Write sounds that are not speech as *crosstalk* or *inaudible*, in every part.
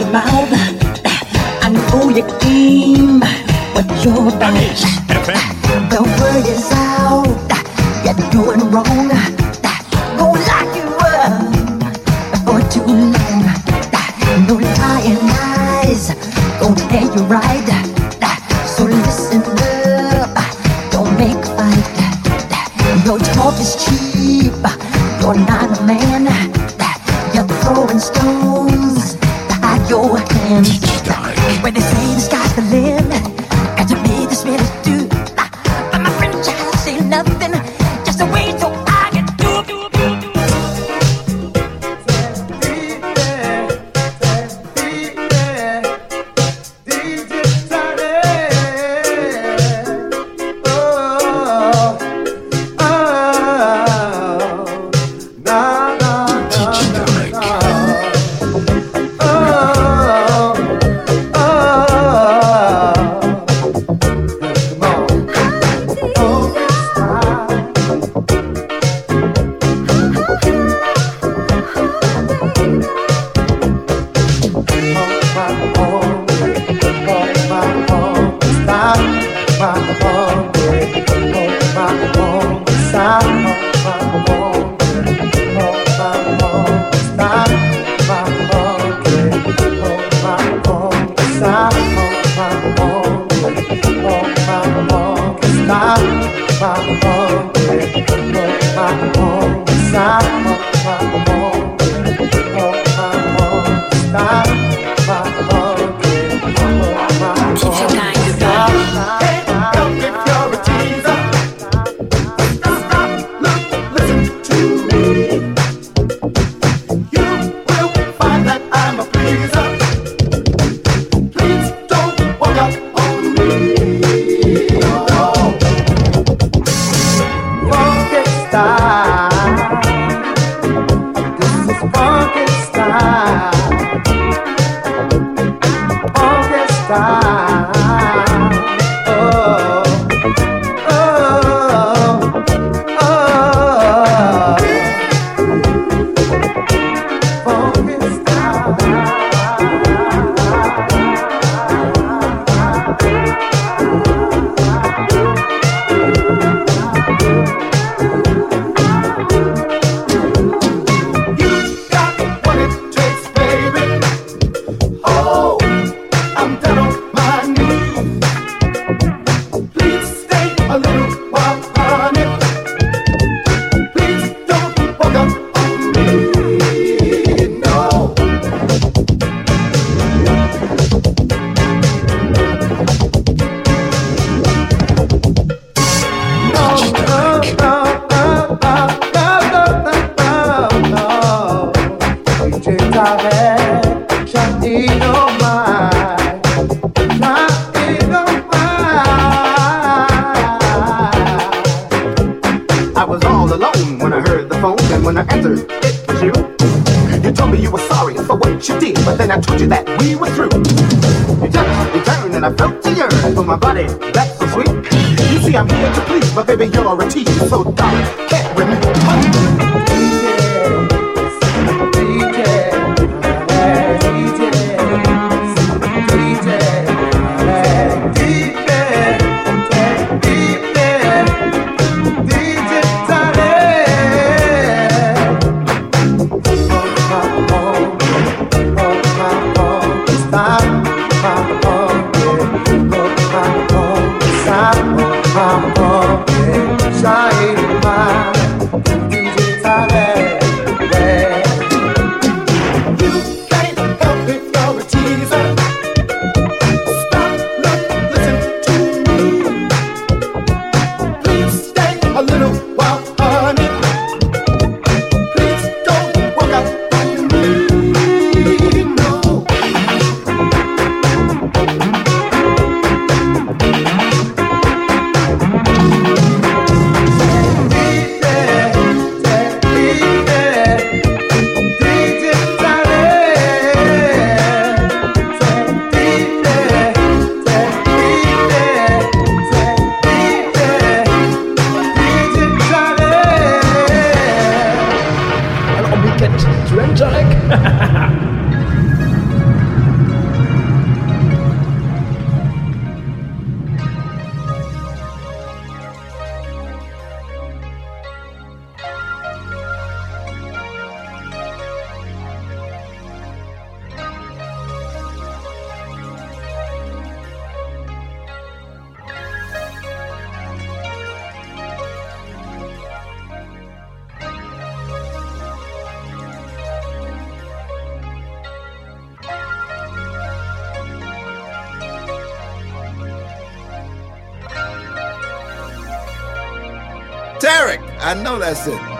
Your mouth. Baby, you're a tease, so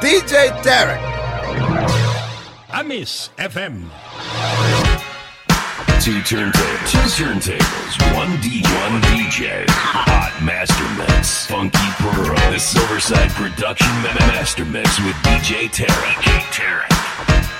DJ Derek. Amis FM. Two turntables, two turntables, one DJ, one DJ, hot master mix, funky pearl, the Silverside production master mix with DJ Tarek. Tarek.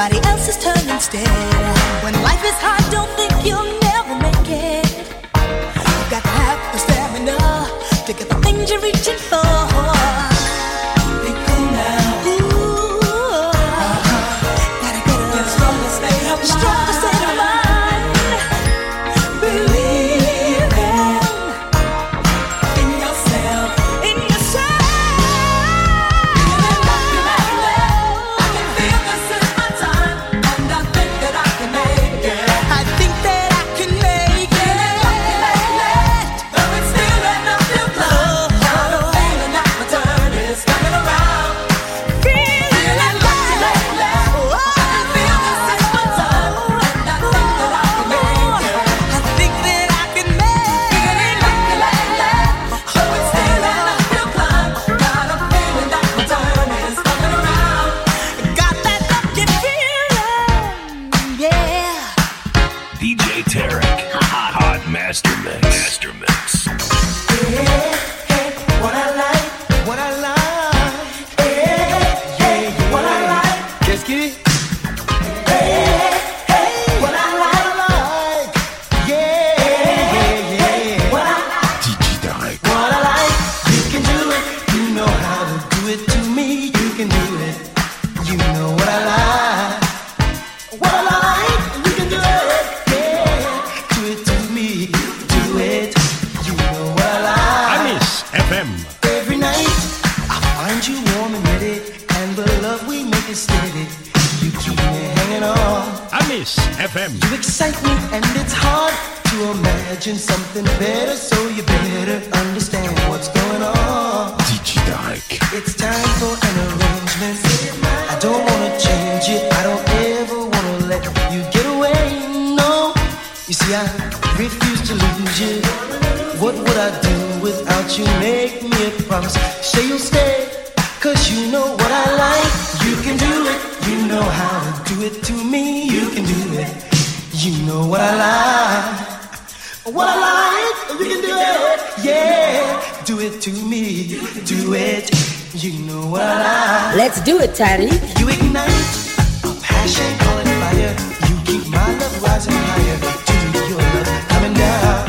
somebody else is turning stare. When life is hard, don't think you'll. Kiss FM. You excite me and it's hard to imagine something better, so you better understand what's going on. DJ Dark. It's time for an arrangement. I don't wanna change it. I don't ever wanna let you get away. No, you see I refuse to lose you. What would I do without you? Make me a promise. Say you'll stay Cause you know what I like. You can do it. You know how to do it to me. You can do it. You know what I like. What I like. You can do it. Yeah. Do it to me. Do it. You know what I like. Let's do it, Tiny. You ignite a passion calling fire. You keep my love rising higher. To your love coming down.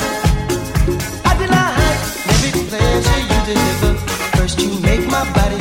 I delight every pleasure you deliver. First you make my body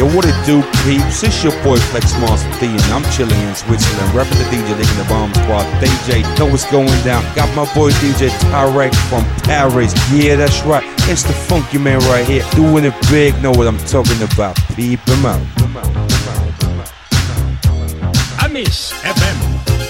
Yo, what it do, peeps? It's your boy Flex Master D, and I'm chilling in Switzerland, repping the DJ Licking the Bomb Squad. DJ, know what's going down. Got my boy DJ Tarek from Paris. Yeah, that's right. It's the funky man right here, doing it big. Know what I'm talking about? Peep him out. Amis FM.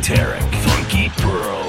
Tarek, Funky Pearl.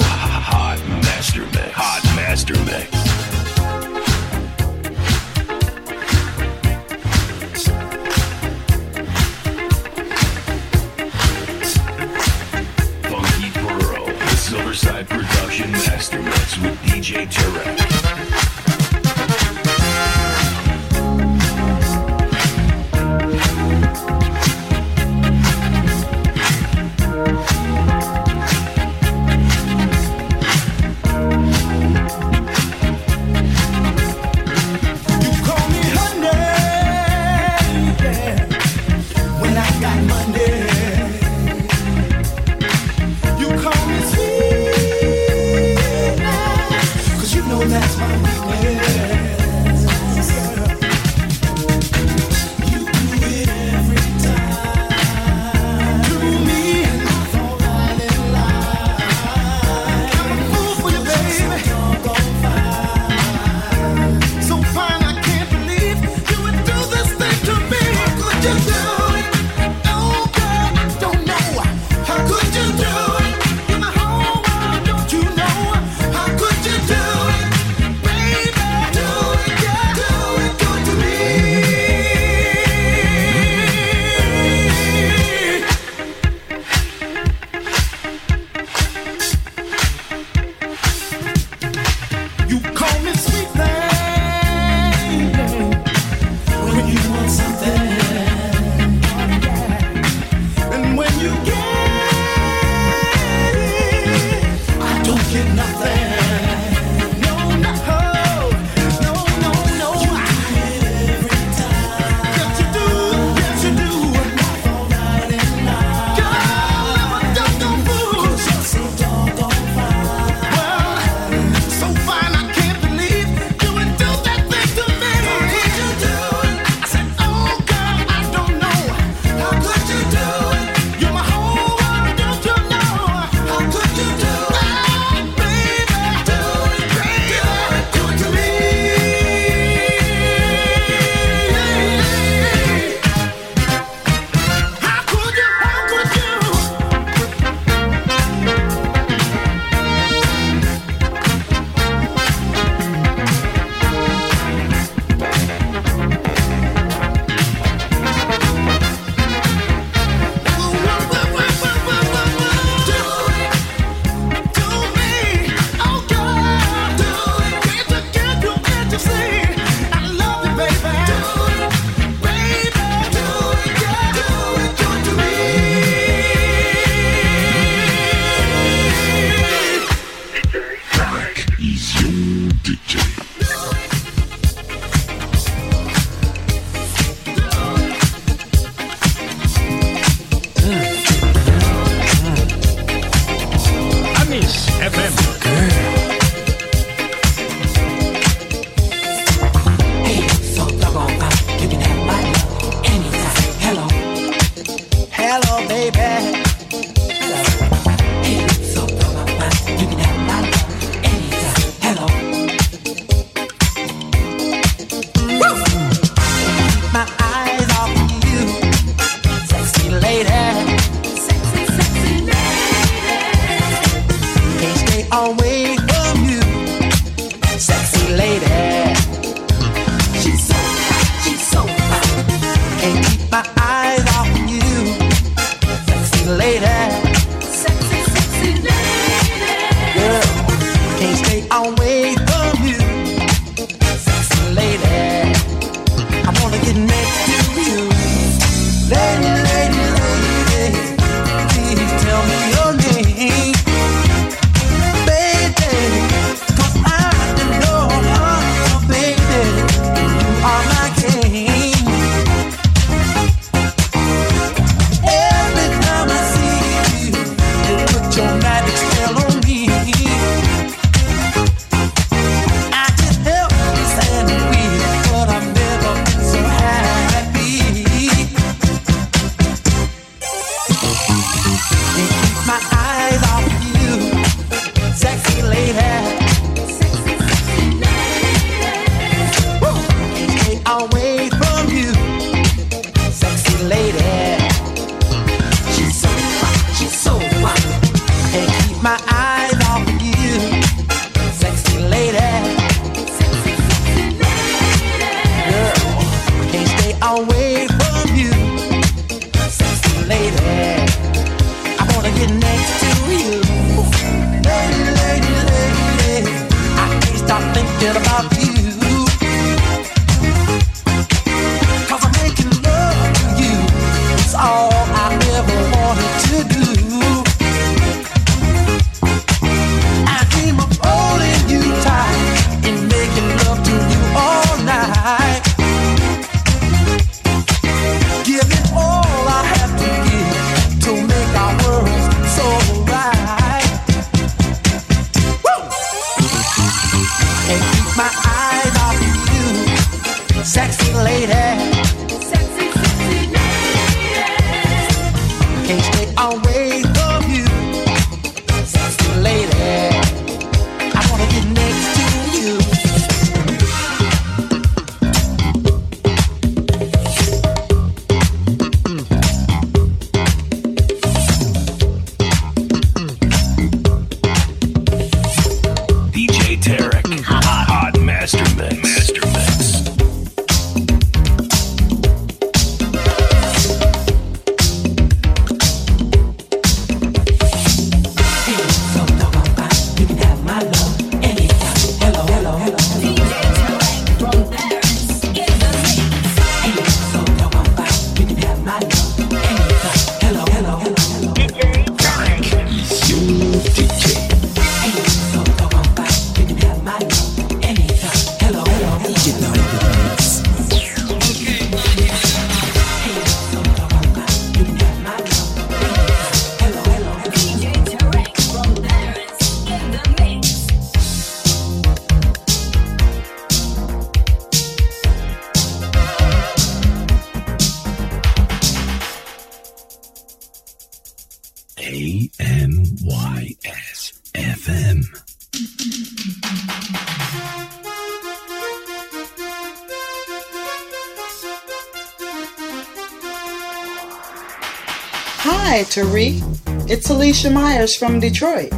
Alicia Myers from Detroit.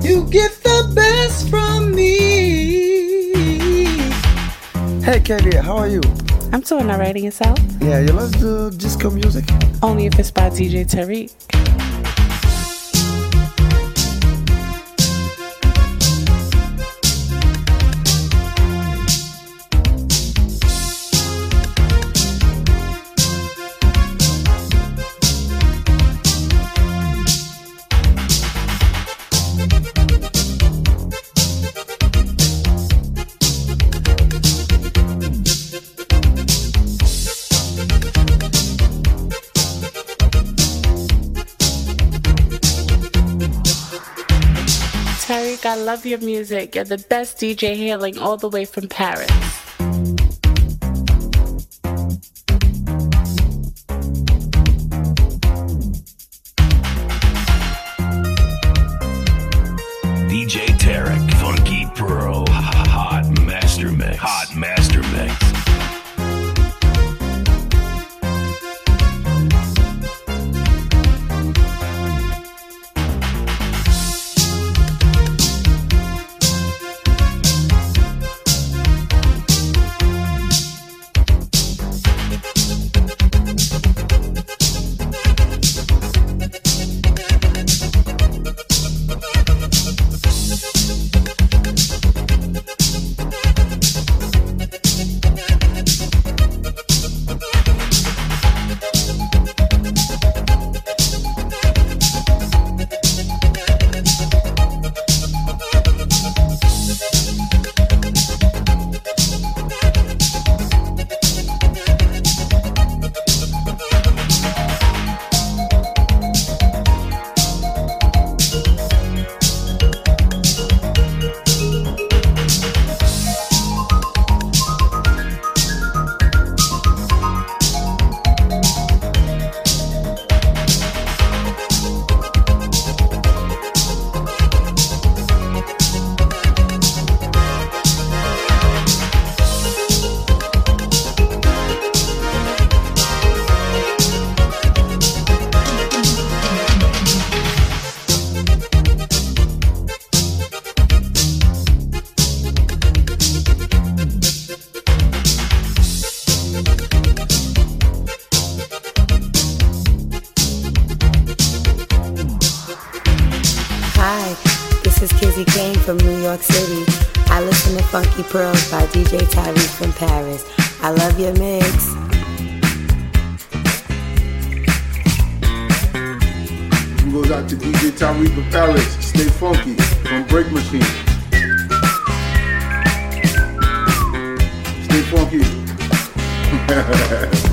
You get the best from me. Hey, Katie, how are you? I'm doing all right yourself. Yeah, you love the disco music? Only if it's by DJ Tarek. of your music and the best DJ hailing all the way from Paris. Kizzy Kane from New York City. I listen to Funky Pearls by DJ Tarek from Paris. I love your mix. Goes out to DJ Tarek from Paris. Stay funky from Break Machine. Stay. Funky *laughs*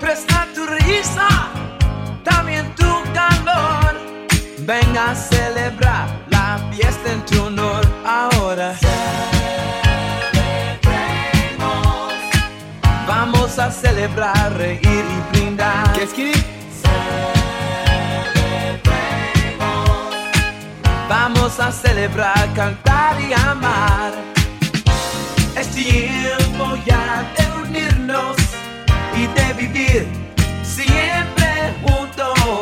Presta tu risa, también tu calor. Venga a celebrar la fiesta en tu honor ahora. Vamos a celebrar, reír y brindar. ¿Qué es Vamos a celebrar, cantar y amar. Es tiempo ya de unirnos y de vivir siempre juntos.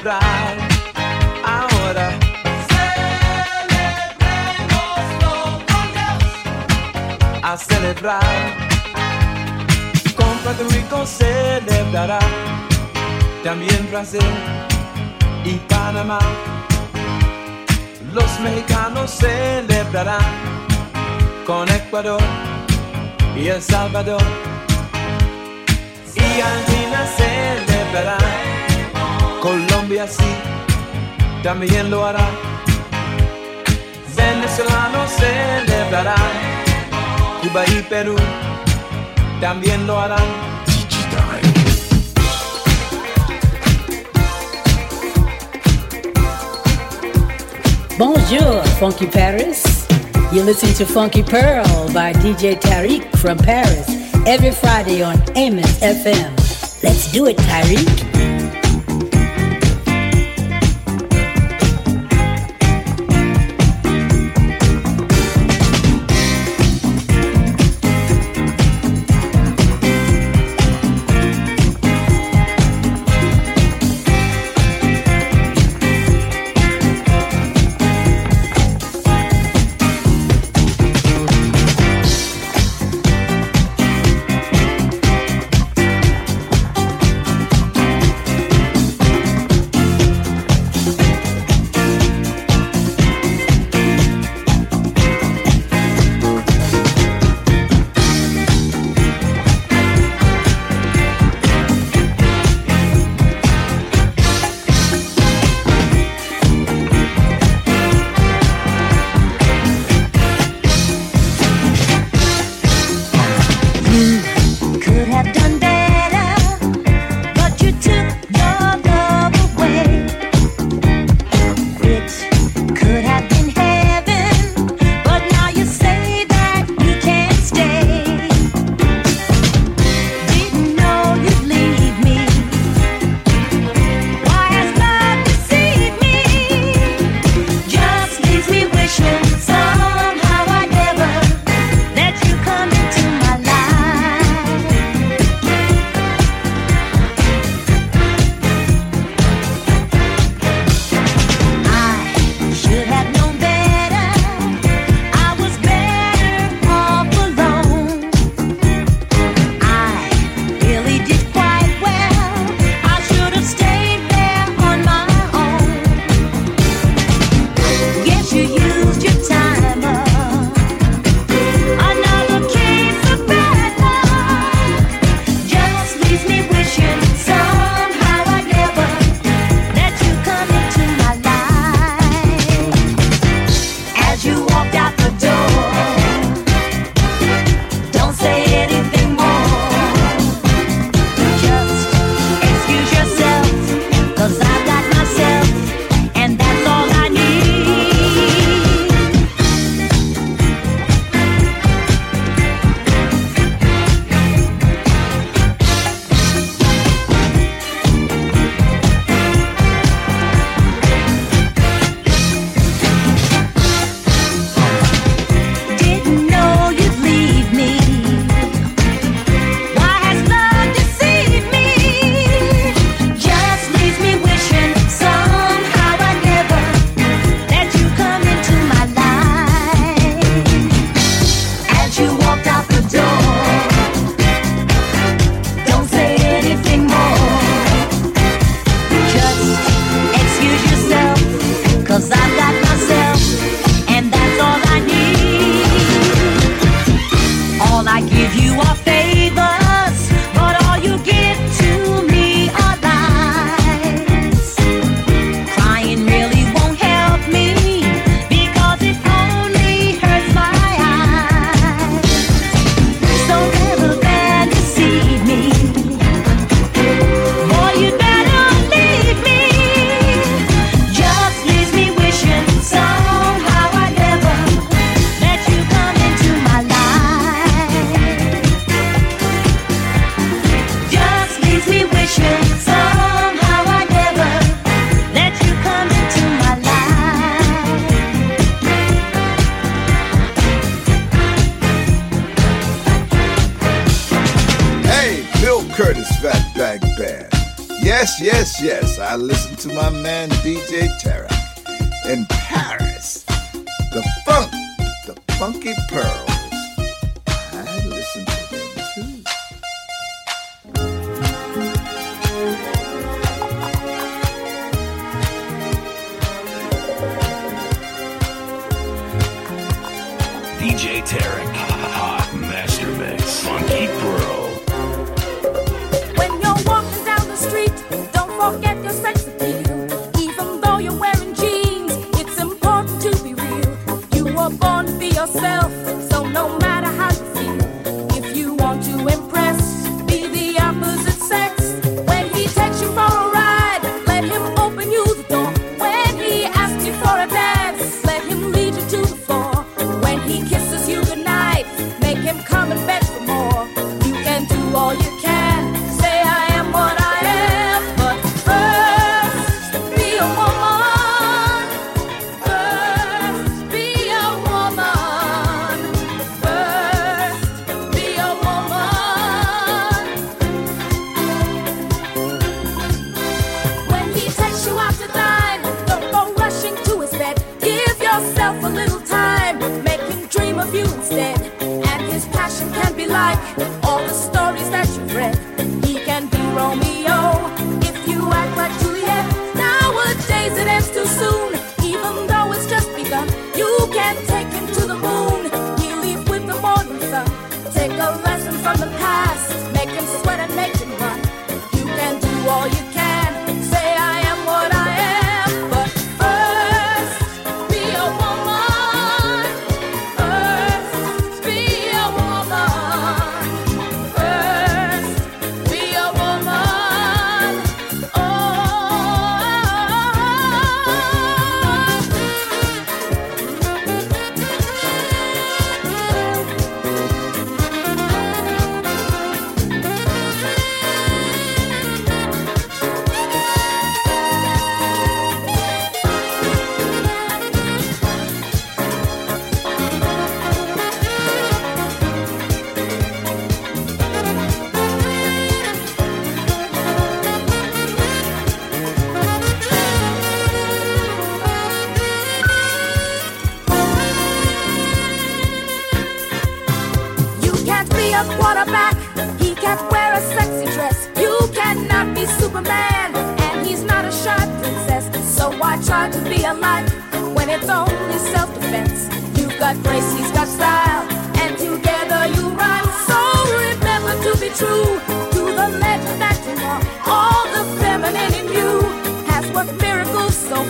Celebrar ahora. A celebrar. Con Puerto Rico celebrará. También Brasil y Panamá. Los mexicanos celebrarán con Ecuador y El Salvador. Y Argentina celebrará, Colombia sí, también lo hará. Venezolanos celebrarán, Cuba y Perú también lo harán. Bonjour, Funky Pearls. You listen to Funky Pearl by DJ Tarek from Paris every Friday on Amos FM. Let's do it, Tarek.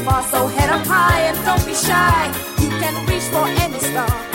far, so head up high and don't be shy. You can reach for any star.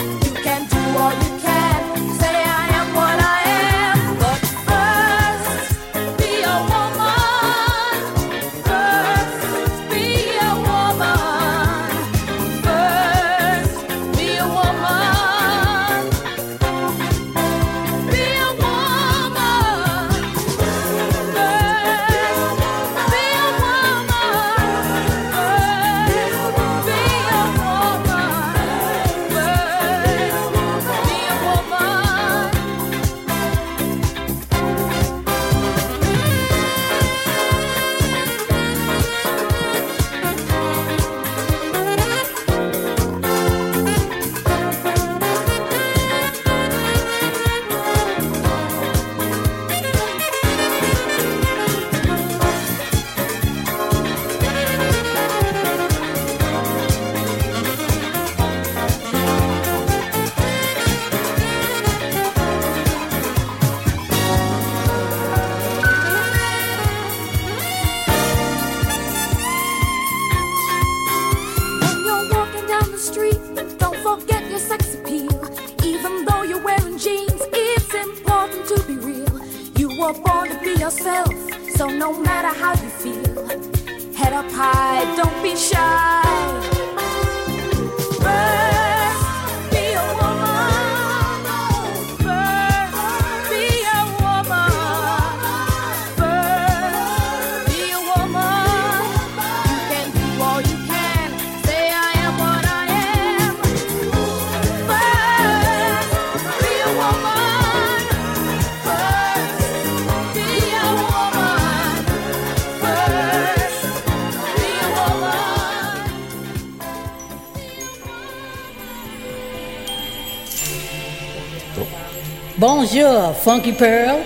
Bonjour, Funky Pearl.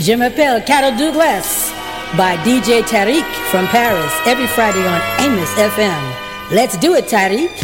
Je m'appelle Carol Douglas by DJ Tarek from Paris every Friday on Amos FM. Let's do it, Tarek.